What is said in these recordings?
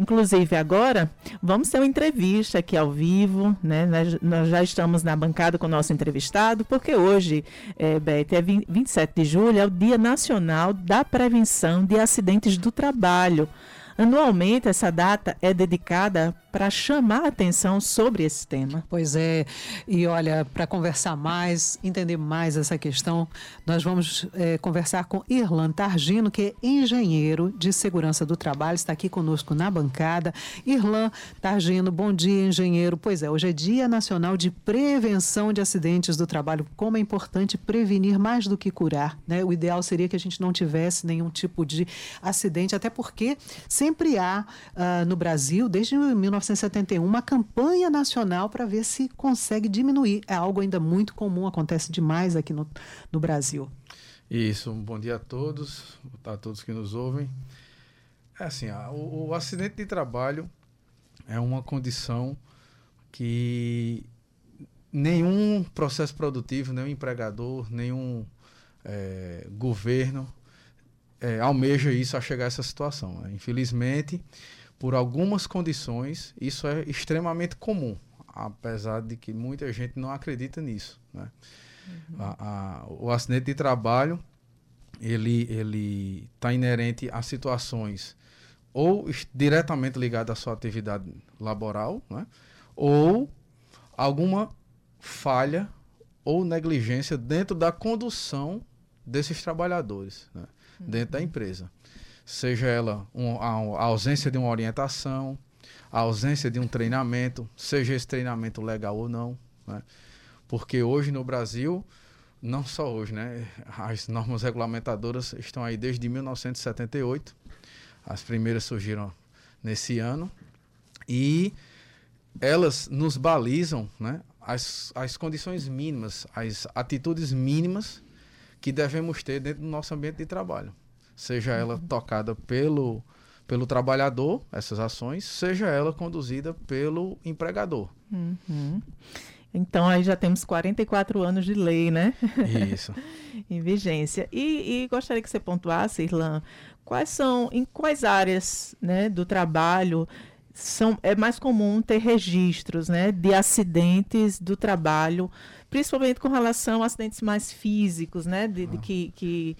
Inclusive, agora, vamos ter uma entrevista aqui ao vivo, né? Nós, já estamos na bancada com o nosso entrevistado, porque hoje, é, Beth, é 20, 27 de julho, é o Dia Nacional da Prevenção de Acidentes do Trabalho. Anualmente, essa data é dedicada para chamar a atenção sobre esse tema. Pois é, e olha, para conversar mais, entender mais essa questão, nós vamos é, conversar com Irlan Targino, que é engenheiro de segurança do trabalho, está aqui conosco na bancada. Irlan Targino, bom dia, engenheiro. Pois é, hoje é Dia Nacional de Prevenção de Acidentes do Trabalho. Como é importante prevenir mais do que curar, né? O ideal seria que a gente não tivesse nenhum tipo de acidente, até porque sempre há uh, no Brasil, desde 19 1971 uma campanha nacional para ver se consegue diminuir. É algo ainda muito comum, acontece demais aqui no, no Brasil. Isso, um bom dia a todos, a todos que nos ouvem. É assim, o, o acidente de trabalho é uma condição que nenhum processo produtivo, nenhum empregador, nenhum é, governo é, almeja isso a chegar a essa situação. Né? Infelizmente, por algumas condições, isso é extremamente comum, apesar de que muita gente não acredita nisso. Né? Uhum. A, a, o acidente de trabalho ele ele está inerente a situações ou diretamente ligadas à sua atividade laboral, né? ou alguma falha ou negligência dentro da condução desses trabalhadores, né? Dentro da empresa seja ela um, a, a, ausência de uma orientação, a ausência de um treinamento, seja esse treinamento legal ou não, né? Porque hoje no Brasil, não só hoje, né? As normas regulamentadoras estão aí desde 1978. As primeiras surgiram nesse ano e elas nos balizam, né? As, as condições mínimas, as atitudes mínimas que devemos ter dentro do nosso ambiente de trabalho seja ela uhum. tocada pelo, pelo trabalhador, essas ações, seja ela conduzida pelo empregador. Uhum. Então aí já temos 44 anos de lei, né? Isso. em vigência. E, e, gostaria que você pontuasse, Irlan, quais são, em quais áreas né, do trabalho são, é mais comum ter registros né, de acidentes do trabalho, principalmente com relação a acidentes mais físicos, né? De, de ah. que, que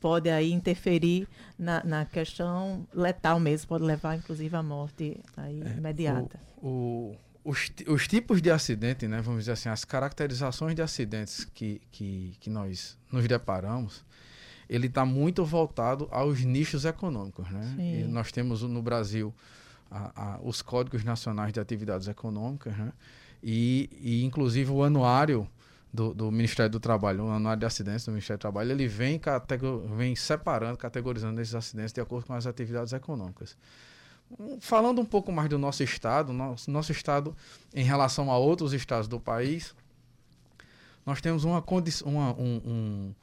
pode aí interferir na, na questão letal mesmo, pode levar inclusive à morte aí é, imediata. O, o, os, os tipos de acidente, né, vamos dizer assim, as caracterizações de acidentes que, que, que nós nos deparamos, ele está muito voltado aos nichos econômicos. Né? nós temos no Brasil a, a, os códigos nacionais de atividades econômicas, né? E, e inclusive o anuário do, do, Ministério do Trabalho, o anuário de acidentes do Ministério do Trabalho, ele vem, vem separando, categorizando esses acidentes de acordo com as atividades econômicas. Falando um pouco mais do nosso estado, nosso, nosso estado em relação a outros estados do país, nós temos uma, uma um, um,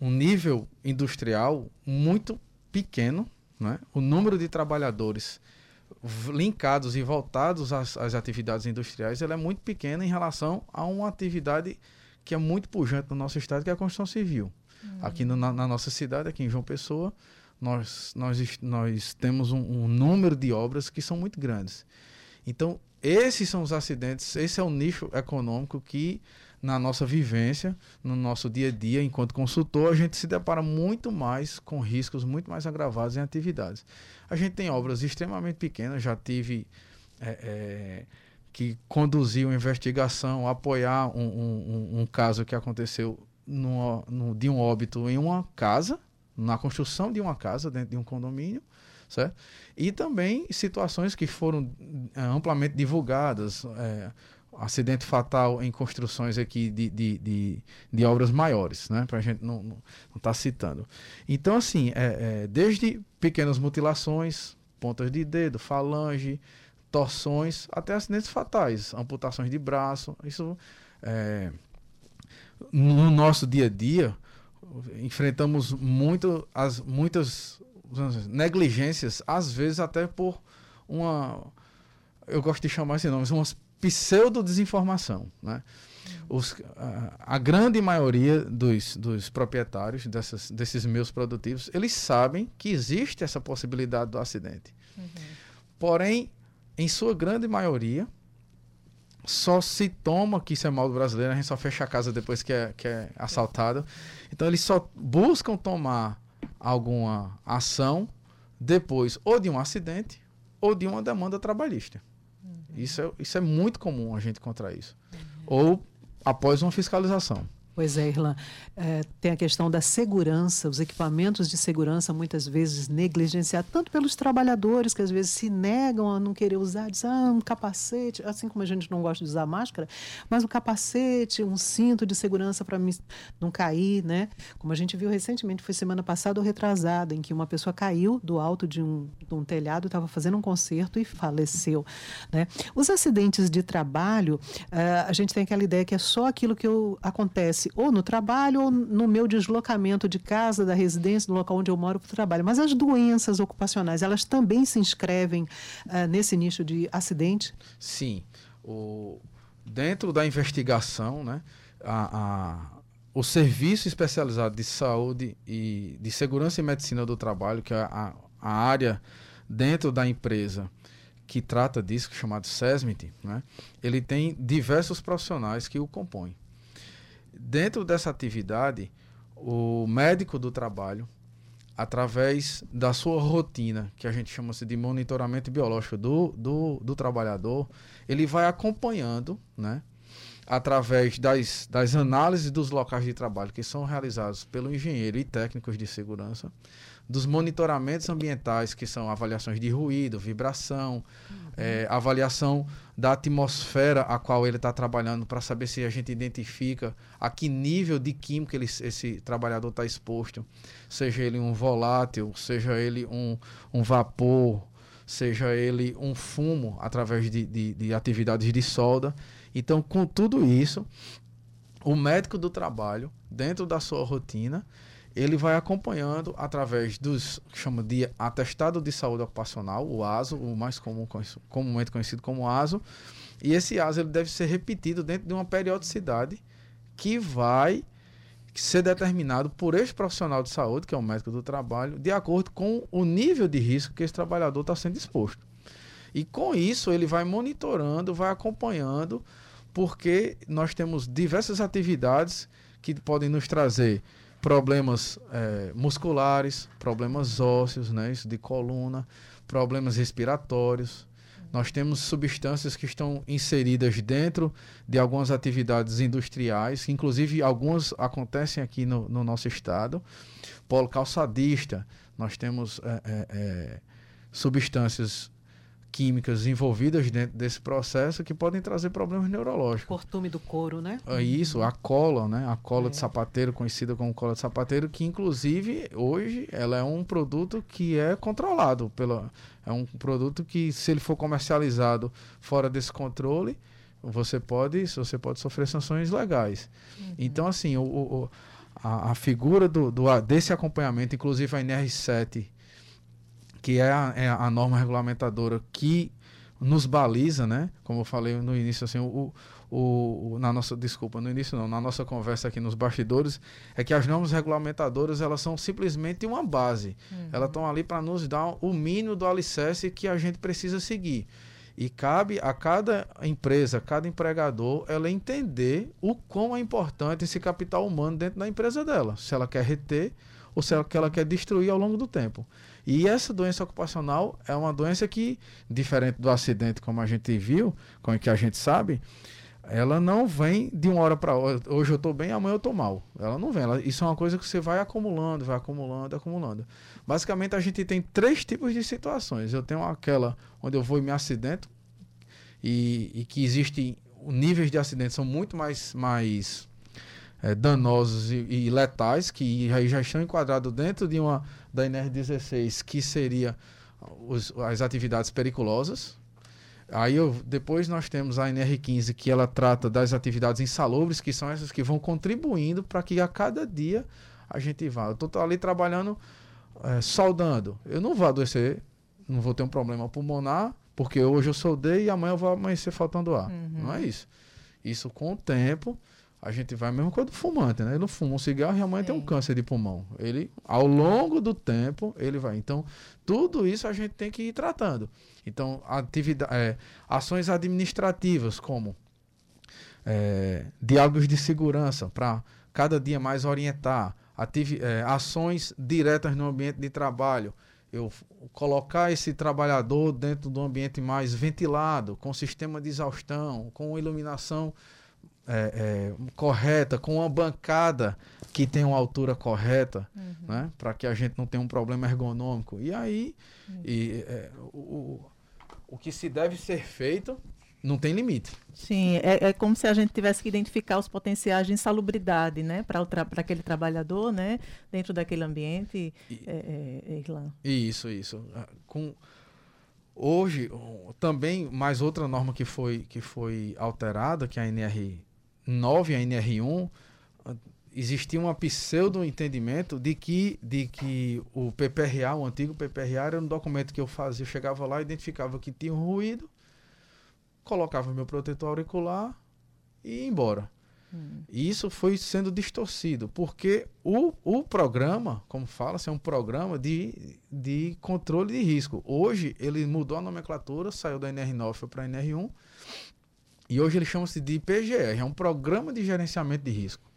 um nível industrial muito pequeno, né? o número de trabalhadores linkados e voltados às, às atividades industriais ele é muito pequeno em relação a uma atividade que é muito pujante no nosso estado, que é a construção civil. Uhum. Aqui no, na, na, nossa cidade, aqui em João Pessoa, nós, nós, nós temos um, um, número de obras que são muito grandes. Então, esses são os acidentes, esse é o nicho econômico que, na nossa vivência, no nosso dia a dia, enquanto consultor, a gente se depara muito mais com riscos muito mais agravados em atividades. A gente tem obras extremamente pequenas, já tive. É, é, que conduziu a investigação, apoiar um, um, um caso que aconteceu no, no, de um óbito em uma casa, na construção de uma casa dentro de um condomínio, certo? E também situações que foram é, amplamente divulgadas, é, acidente fatal em construções aqui de, de, de, de obras maiores, né? Para a gente não estar tá citando. Então, assim, é, é, desde pequenas mutilações, pontas de dedo, falange, torções, até acidentes fatais, amputações de braço. Isso é, no nosso dia a dia enfrentamos muito as muitas negligências, às vezes até por uma eu gosto de chamar esse nome, uma pseudo desinformação, né? Os, a, a, grande maioria dos, dos proprietários dessas, desses meus produtivos, eles sabem que existe essa possibilidade do acidente. Uhum Porém, em sua grande maioria, só se toma, que isso é mal do brasileiro, a gente só fecha a casa depois que é, que é assaltado. Então eles só buscam tomar alguma ação depois ou de um acidente ou de uma demanda trabalhista. Isso, é, isso é muito comum a gente encontrar isso. Ou após uma fiscalização. Pois é, Irlan. É, tem a questão da segurança, os equipamentos de segurança muitas vezes negligenciados, tanto pelos trabalhadores que às vezes se negam a não querer usar, dizem, ah, um capacete, assim como a gente não gosta de usar máscara, mas um capacete, um cinto de segurança para não cair, né? Como a gente viu recentemente, foi semana passada ou retrasada, em que uma pessoa caiu do alto de um, de um telhado, estava fazendo um concerto e faleceu, né? Os acidentes de trabalho, uh, a gente tem aquela ideia que é só aquilo que eu, acontece acontece ou no trabalho ou no meu deslocamento de casa, da residência, do local onde eu moro para o trabalho. Mas as doenças ocupacionais, elas também se inscrevem uh, nesse nicho de acidente? Sim. O, dentro da investigação, né, a, a, o Serviço Especializado de Saúde e de Segurança e Medicina do Trabalho, que é a, a área dentro da empresa que trata disso, chamado SESMIT, né, ele tem diversos profissionais que o compõem dentro dessa atividade, o médico do trabalho, através da sua rotina, que a gente chama de monitoramento biológico do, do, do trabalhador, ele vai acompanhando, né? através das, das análises dos locais de trabalho que são realizados pelo engenheiro e técnicos de segurança, dos monitoramentos ambientais, que são avaliações de ruído, vibração, uhum. é, avaliação da atmosfera a qual ele está trabalhando, para saber se a gente identifica a que nível de química ele, esse trabalhador está exposto, seja ele um volátil, seja ele um, um vapor, seja ele um fumo através de, de, de atividades de solda. Então, com tudo isso, o médico do trabalho, dentro da sua rotina, ele vai acompanhando através dos chama de atestado de saúde ocupacional, o ASO, o mais comum, comumente conhecido como ASO, e esse ASO ele deve ser repetido dentro de uma periodicidade que vai ser determinado por esse profissional de saúde, que é o médico do trabalho, de acordo com o nível de risco que esse trabalhador está sendo exposto. E com isso ele vai monitorando, vai acompanhando, porque nós temos diversas atividades que podem nos trazer problemas é, musculares, problemas ósseos, né, isso de coluna, problemas respiratórios. Nós temos substâncias que estão inseridas dentro de algumas atividades industriais, inclusive algumas acontecem aqui no, no nosso estado. Polo calçadista, nós temos é, é, é substâncias químicas envolvidas dentro desse processo que podem trazer problemas neurológicos. Cortume do couro, né? É isso, a cola, né? A cola é. de sapateiro, conhecida como cola de sapateiro, que inclusive hoje ela é um produto que é controlado pela é um produto que se ele for comercializado fora desse controle, você pode, você pode sofrer sanções legais. Uhum. Então assim, o, o a, a, figura do, do, desse acompanhamento, inclusive a NR7 que é a, é a, norma regulamentadora que nos baliza, né? Como eu falei no início, assim, o, o, o, na nossa desculpa, no início não, na nossa conversa aqui nos bastidores, é que as normas regulamentadoras elas são simplesmente uma base. Uhum. Elas estão ali para nos dar o mínimo do alicerce que a gente precisa seguir. E cabe a cada empresa, cada empregador, ela entender o quão é importante esse capital humano dentro da empresa dela. Se ela quer reter ou se ela, ela quer destruir ao longo do tempo. E essa doença ocupacional é uma doença que, diferente do acidente, como a gente viu, como que a gente sabe, ela não vem de uma hora para outra. Hoje eu estou bem, amanhã eu estou mal. Ela não vem. Ela, isso é uma coisa que você vai acumulando, vai acumulando, acumulando. Basicamente, a gente tem três tipos de situações. Eu tenho aquela onde eu vou e me acidento, e, e que existem níveis de acidente são muito mais, mais é, danosos e, e, letais, que aí já estão enquadrados dentro de uma da NR16, que seria os, as atividades periculosas. Aí eu, depois nós temos a NR15, que ela trata das atividades insalubres, que são essas que vão contribuindo para que a cada dia a gente vá. Eu estou ali trabalhando, é, soldando. Eu não vou adoecer, não vou ter um problema pulmonar, porque hoje eu soldei e amanhã eu vou amanhecer faltando ar. Uhum. Não é isso. Isso com o tempo a gente vai mesmo com o fumante, né? Ele não fuma um cigarro e Sim. tem um câncer de pulmão. Ele, ao longo do tempo, ele vai. Então, tudo isso a gente tem que ir tratando. Então, atividade, é, ações administrativas, como é, diálogos de segurança, para cada dia mais orientar, é, ações diretas no ambiente de trabalho. Eu colocar esse trabalhador dentro do ambiente mais ventilado, com sistema de exaustão, com iluminação é, é, correta, com uma bancada que tem uma altura correta, uhum. né? para que a gente não tenha um problema ergonômico. E aí, uhum. e, é, o, o que se deve ser feito não tem limite. Sim, é, é, como se a gente tivesse que identificar os potenciais de insalubridade, né, para aquele trabalhador, né, dentro daquele ambiente, e, é, é, Irlan. Isso, isso. Ah, com hoje também mais outra norma que foi que foi alterada, que é a NR 9 a NR1, existia um pseudo entendimento de que, de que o PPRA, o antigo PPRA, era um documento que eu fazia, eu chegava lá, identificava que tinha um ruído, colocava meu protetor auricular e ia embora. Hum. E isso foi sendo distorcido, porque o, o programa, como fala-se, é um programa de, de controle de risco. Hoje ele mudou a nomenclatura, saiu da NR9 para a NR1, e hoje ele chama-se de IPGR, é um programa de gerenciamento de risco.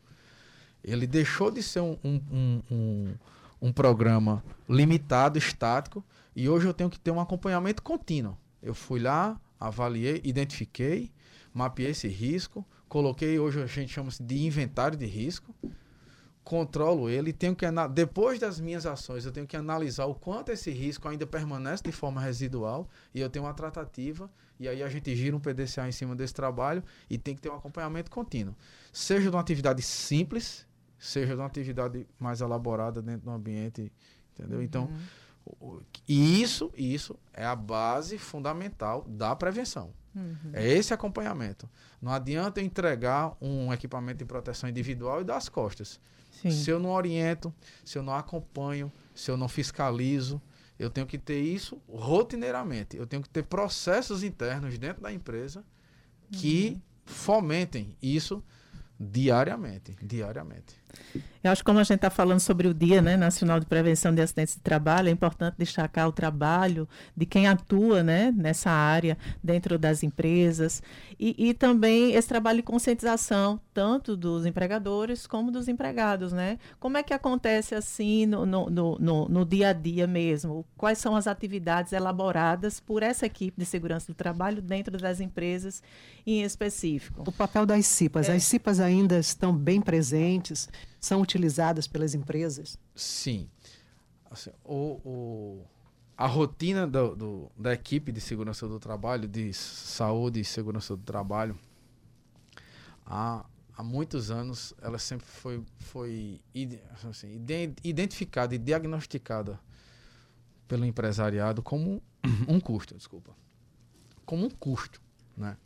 Ele deixou de ser um, um, um, um, programa limitado, estático, e hoje eu tenho que ter um acompanhamento contínuo. Eu fui lá, avaliei, identifiquei, mapeei esse risco, coloquei, hoje a gente chama-se de inventário de risco, controlo ele, tenho que depois das minhas ações, eu tenho que analisar o quanto esse risco ainda permanece de forma residual e eu tenho uma tratativa e aí a gente gira um PDCA em cima desse trabalho e tem que ter um acompanhamento contínuo. Seja de uma atividade simples, seja de uma atividade mais elaborada dentro do ambiente, entendeu? Então, uhum. e isso, isso é a base fundamental da prevenção. Uhum. É esse acompanhamento. Não adianta eu entregar um equipamento de proteção individual e dar as costas. Sim. Se eu não oriento, se eu não acompanho, se eu não fiscalizo, eu tenho que ter isso rotineiramente. Eu tenho que ter processos internos dentro da empresa que uhum. fomentem isso diariamente, diariamente. Eu acho que como a gente está falando sobre o Dia né, Nacional de Prevenção de Acidentes de Trabalho, é importante destacar o trabalho de quem atua né, nessa área dentro das empresas e, e também esse trabalho de conscientização, tanto dos empregadores como dos empregados. Né? Como é que acontece assim no, no, no, no dia a dia mesmo? Quais são as atividades elaboradas por essa equipe de segurança do trabalho dentro das empresas em específico? O papel das CIPAs. É. As CIPAs ainda estão bem presentes são utilizadas pelas empresas? Sim. Assim, o, o, a rotina do, do, da equipe de segurança do trabalho, de saúde e segurança do trabalho, há, há muitos anos, ela sempre foi, foi assim, identificada e diagnosticada pelo empresariado como um custo, desculpa. Como um custo, né?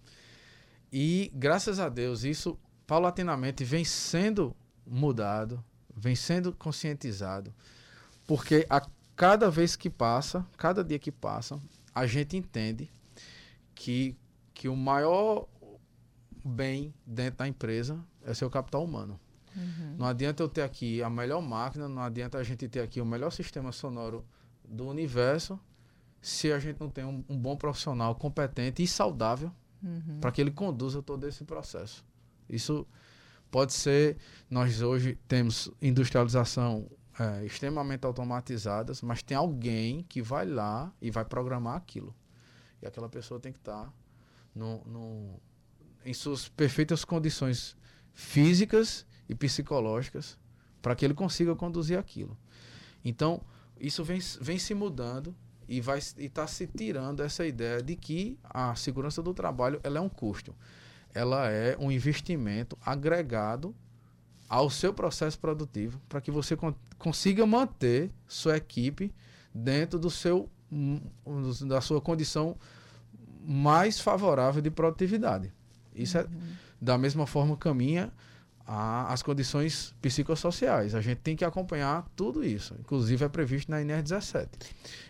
E graças a Deus isso paulatinamente vem sendo mudado, vem sendo conscientizado, porque a cada vez que passa, cada dia que passa, a gente entende que, que o maior bem dentro da empresa é seu capital humano. Uhum. Não adianta eu ter aqui a melhor máquina, não adianta a gente ter aqui o melhor sistema sonoro do universo se a gente não tem um, um bom profissional competente e saudável uhum. para que ele conduza todo esse processo. Isso Pode ser, nós hoje temos industrialização é, extremamente automatizadas, mas tem alguém que vai lá e vai programar aquilo. E aquela pessoa tem que estar no, no, em suas perfeitas condições físicas e psicológicas para que ele consiga conduzir aquilo. Então, isso vem, vem se mudando e vai está se tirando essa ideia de que a segurança do trabalho ela é um custo ela é um investimento agregado ao seu processo produtivo para que você con consiga manter sua equipe dentro do seu da sua condição mais favorável de produtividade. Isso é, uhum. é da mesma forma caminha a, as condições psicossociais. A gente tem que acompanhar tudo isso. Inclusive é previsto na INER 17.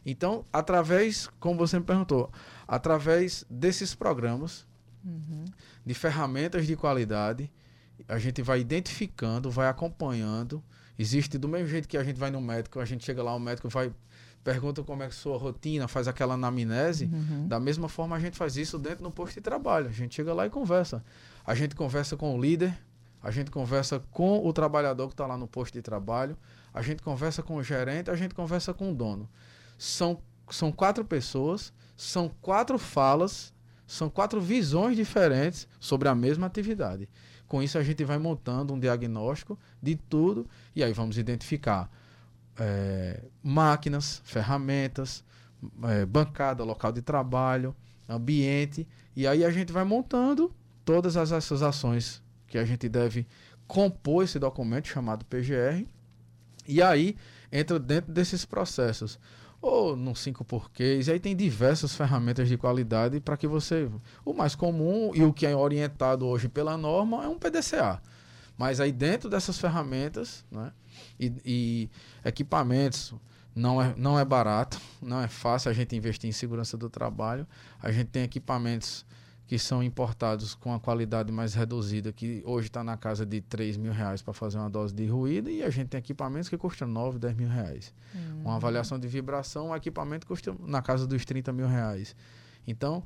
Então, através, como você me perguntou, através desses programas, uhum. de ferramentas de qualidade a gente vai identificando, vai acompanhando. Existe do mesmo jeito que a gente vai no médico, a gente chega lá, o médico vai pergunta como é a sua rotina, faz aquela anamnese. Uhum. Da mesma forma, a gente faz isso dentro do posto de trabalho. A gente chega lá e conversa. A gente conversa com o líder, a gente conversa com o trabalhador que está lá no posto de trabalho, a gente conversa com o gerente, a gente conversa com o dono. São, são quatro pessoas, são quatro falas, são quatro visões diferentes sobre a mesma atividade. Com isso, a gente vai montando um diagnóstico de tudo e aí vamos identificar é, máquinas, ferramentas, é, bancada, local de trabalho, ambiente, e aí a gente vai montando todas as, essas ações que a gente deve compor esse documento chamado PGR, e aí entra dentro desses processos. Ou no 5 porquês, e aí tem diversas ferramentas de qualidade para que você. O mais comum e o que é orientado hoje pela norma é um PDCA. Mas aí dentro dessas ferramentas, né, e, e equipamentos. Não é, não é barato, não é fácil a gente investir em segurança do trabalho. A gente tem equipamentos que são importados com a qualidade mais reduzida, que hoje está na casa de 3 mil reais para fazer uma dose de ruído, e a gente tem equipamentos que custam 9, 10 mil reais. Hum. Uma avaliação de vibração, um equipamento custa na casa dos 30 mil reais. Então,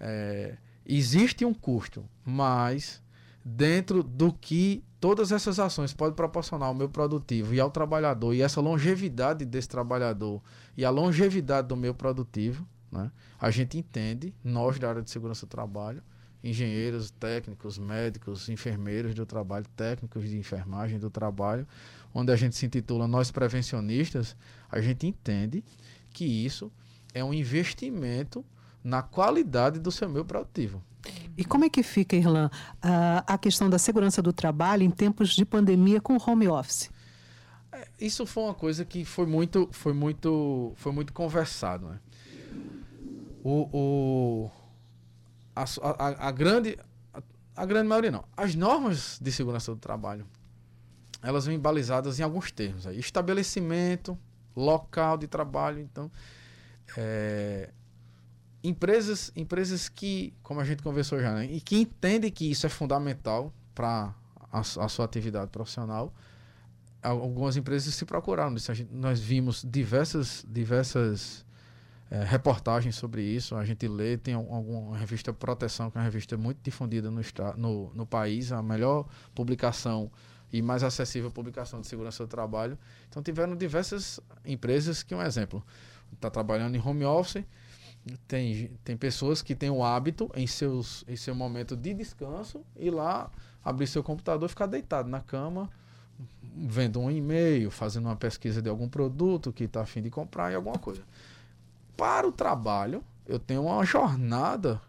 é, existe um custo, mas dentro do que todas essas ações podem proporcionar ao meu produtivo e ao trabalhador, e essa longevidade desse trabalhador e a longevidade do meu produtivo, né? a gente entende, nós da área de segurança do trabalho, engenheiros, técnicos, médicos, enfermeiros do trabalho, técnicos de enfermagem do trabalho, onde a gente se intitula Nós Prevencionistas, a gente entende que isso é um investimento na qualidade do seu meio produtivo. E como é que fica, Irlan, a, a questão da segurança do trabalho em tempos de pandemia com home office? É, isso foi uma coisa que foi muito, foi muito, foi muito conversado. Né? O, o, a, a, a grande, a, a, grande maioria não. As normas de segurança do trabalho, elas vêm balizadas em alguns termos. Aí. Estabelecimento, local de trabalho. Então, é, empresas, empresas que, como a gente conversou já, né, e que entendem que isso é fundamental para a, a, sua atividade profissional, algumas empresas se procuraram. Gente, nós vimos diversas, diversas é, reportagens sobre isso. A gente lê, tem alguma revista Proteção, que é uma revista muito difundida no, no, no país, a melhor publicação e mais acessível publicação de segurança do trabalho. Então tiveram diversas empresas que, um exemplo, está trabalhando em home office, tem, tem pessoas que têm o hábito em, seus, em seu momento de descanso ir lá abrir seu computador e ficar deitado na cama, vendo um e-mail, fazendo uma pesquisa de algum produto que está afim de comprar e alguma coisa. Para o trabalho, eu tenho uma jornada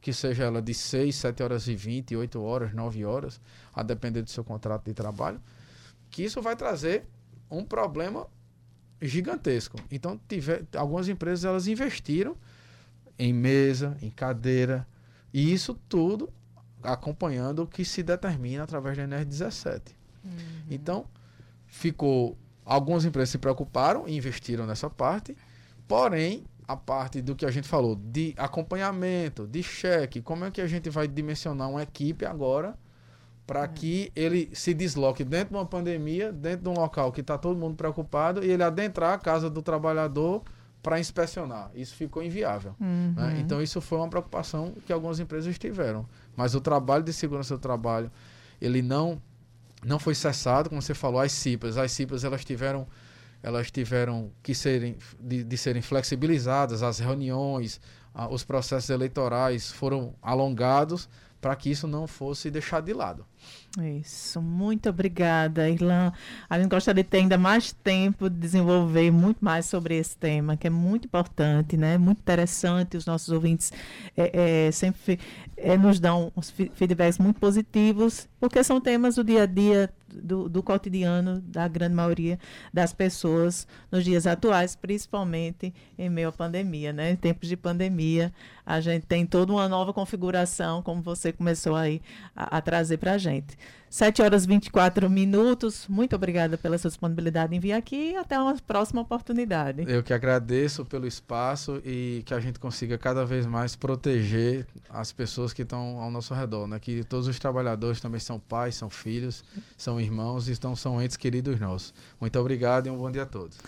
que seja ela de 6, 7 horas e 20, 8 horas, 9 horas, a depender do seu contrato de trabalho, que isso vai trazer um problema gigantesco. Então, tiver, algumas empresas elas investiram em mesa, em cadeira, e isso tudo acompanhando o que se determina através da NR17. Uhum. Então, ficou. Algumas empresas se preocuparam e investiram nessa parte, porém, a parte do que a gente falou de acompanhamento, de cheque, como é que a gente vai dimensionar uma equipe agora para que ele se desloque dentro de uma pandemia, dentro de um local que está todo mundo preocupado, e ele adentrar a casa do trabalhador para inspecionar. Isso ficou inviável. Uhum. Né? Então, isso foi uma preocupação que algumas empresas tiveram. Mas o trabalho de segurança do trabalho, ele não, não foi cessado, como você falou, as CIPAs. As CIPAs, elas tiveram, elas tiveram que serem, de, de serem flexibilizadas, as reuniões, a, os processos eleitorais foram alongados, para que isso não fosse deixado de lado. Isso, muito obrigada, Irlan. A gente gostaria de ter ainda mais tempo de desenvolver muito mais sobre esse tema, que é muito importante, né? Muito interessante. Os nossos ouvintes é, é, sempre é, nos dão uns feedbacks muito positivos, porque são temas do dia a dia, do, do cotidiano da grande maioria das pessoas nos dias atuais, principalmente em meio à pandemia, né? Em tempos de pandemia, a gente tem toda uma nova configuração, como você começou aí a, a trazer para a gente. 7 horas e 24 minutos. Muito obrigada pela sua disponibilidade em vir aqui e até uma próxima oportunidade. Eu que agradeço pelo espaço e que a gente consiga cada vez mais proteger as pessoas que estão ao nosso redor, né? Que todos os trabalhadores também são pais, são filhos, são irmãos estão, são entes queridos nossos. Muito obrigado e um bom dia a todos.